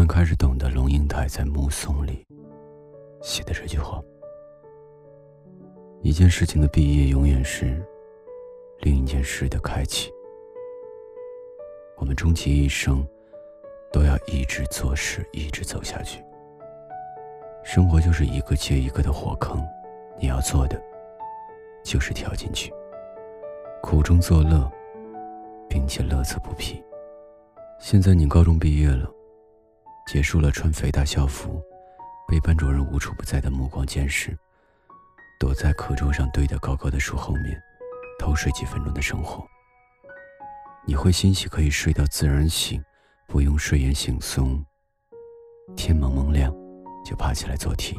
们开始懂得龙应台在《目送》里写的这句话：一件事情的毕业，永远是另一件事的开启。我们终其一生，都要一直做事，一直走下去。生活就是一个接一个的火坑，你要做的就是跳进去，苦中作乐，并且乐此不疲。现在你高中毕业了，结束了穿肥大校服，被班主任无处不在的目光监视，躲在课桌上堆得高高的书后面，偷睡几分钟的生活。你会欣喜可以睡到自然醒，不用睡眼惺忪，天蒙蒙亮。就爬起来做题，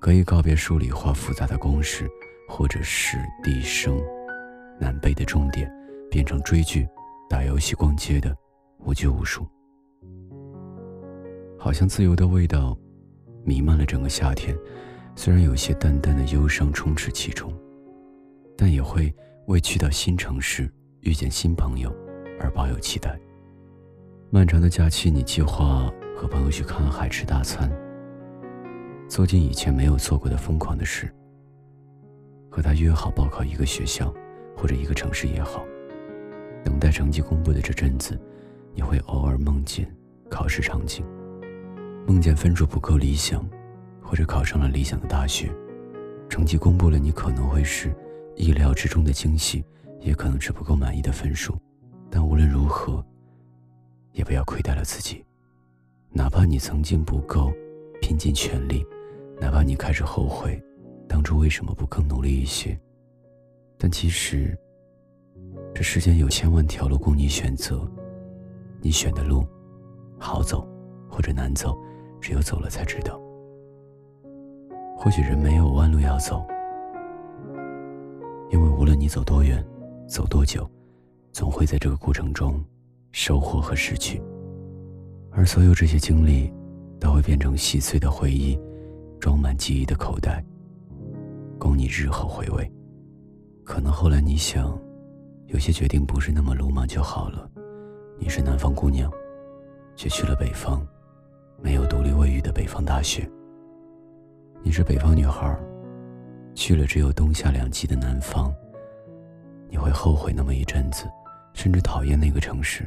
可以告别数理化复杂的公式，或者是地生难背的重点，变成追剧、打游戏、逛街的无拘无束。好像自由的味道弥漫了整个夏天，虽然有些淡淡的忧伤充斥其中，但也会为去到新城市、遇见新朋友而抱有期待。漫长的假期，你计划和朋友去看海、吃大餐。做尽以前没有做过的疯狂的事，和他约好报考一个学校或者一个城市也好。等待成绩公布的这阵子，你会偶尔梦见考试场景，梦见分数不够理想，或者考上了理想的大学。成绩公布了，你可能会是意料之中的惊喜，也可能是不够满意的分数。但无论如何，也不要亏待了自己，哪怕你曾经不够拼尽全力。哪怕你开始后悔，当初为什么不更努力一些？但其实，这世间有千万条路供你选择，你选的路，好走或者难走，只有走了才知道。或许人没有弯路要走，因为无论你走多远，走多久，总会在这个过程中收获和失去，而所有这些经历，都会变成细碎的回忆。装满记忆的口袋，供你日后回味。可能后来你想，有些决定不是那么鲁莽就好了。你是南方姑娘，却去了北方，没有独立卫浴的北方大学。你是北方女孩，去了只有冬夏两季的南方。你会后悔那么一阵子，甚至讨厌那个城市，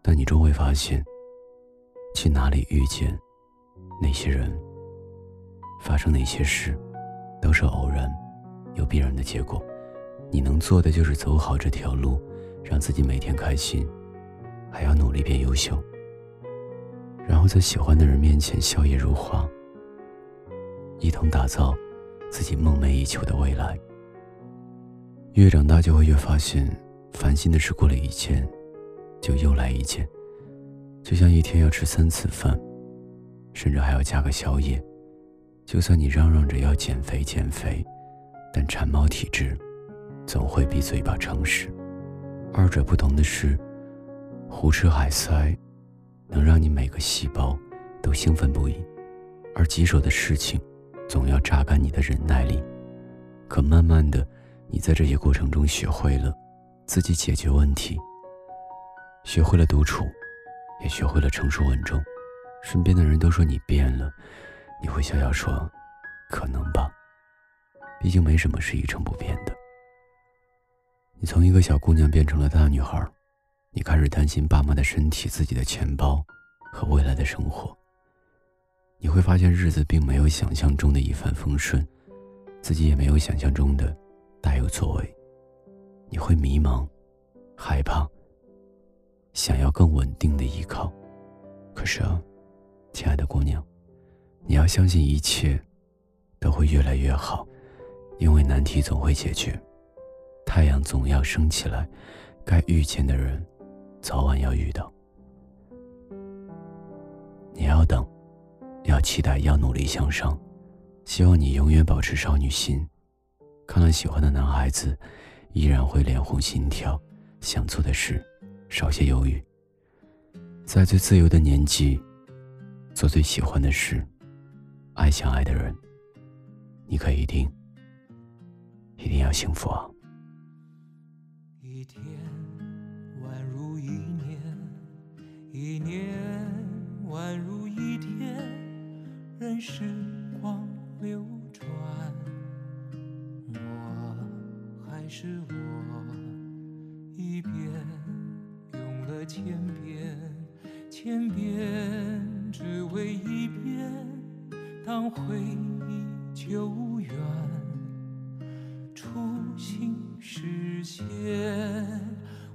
但你终会发现，去哪里遇见那些人。发生哪些事，都是偶然，有必然的结果。你能做的就是走好这条路，让自己每天开心，还要努力变优秀。然后在喜欢的人面前笑靥如花，一同打造自己梦寐以求的未来。越长大就会越发现，烦心的事过了一件，就又来一件。就像一天要吃三次饭，甚至还要加个宵夜。就算你嚷嚷着要减肥减肥，但馋猫体质总会比嘴巴诚实。二者不同的是，胡吃海塞能让你每个细胞都兴奋不已，而棘手的事情总要榨干你的忍耐力。可慢慢的，你在这些过程中学会了自己解决问题，学会了独处，也学会了成熟稳重。身边的人都说你变了。你会笑笑说：“可能吧，毕竟没什么是一成不变的。”你从一个小姑娘变成了大女孩，你开始担心爸妈的身体、自己的钱包和未来的生活。你会发现日子并没有想象中的一帆风顺，自己也没有想象中的大有作为。你会迷茫、害怕，想要更稳定的依靠。可是啊，亲爱的姑娘。你要相信一切都会越来越好，因为难题总会解决，太阳总要升起来，该遇见的人早晚要遇到。你要等，要期待，要努力向上。希望你永远保持少女心，看了喜欢的男孩子，依然会脸红心跳，想做的事少些犹豫，在最自由的年纪，做最喜欢的事。爱想爱的人，你可一定一定要幸福啊！一天宛如一年，一年宛如一天，任。时光流转，我还是我，一遍用了千遍，千遍只为一遍，当回忆久远，初心实现。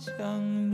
相遇。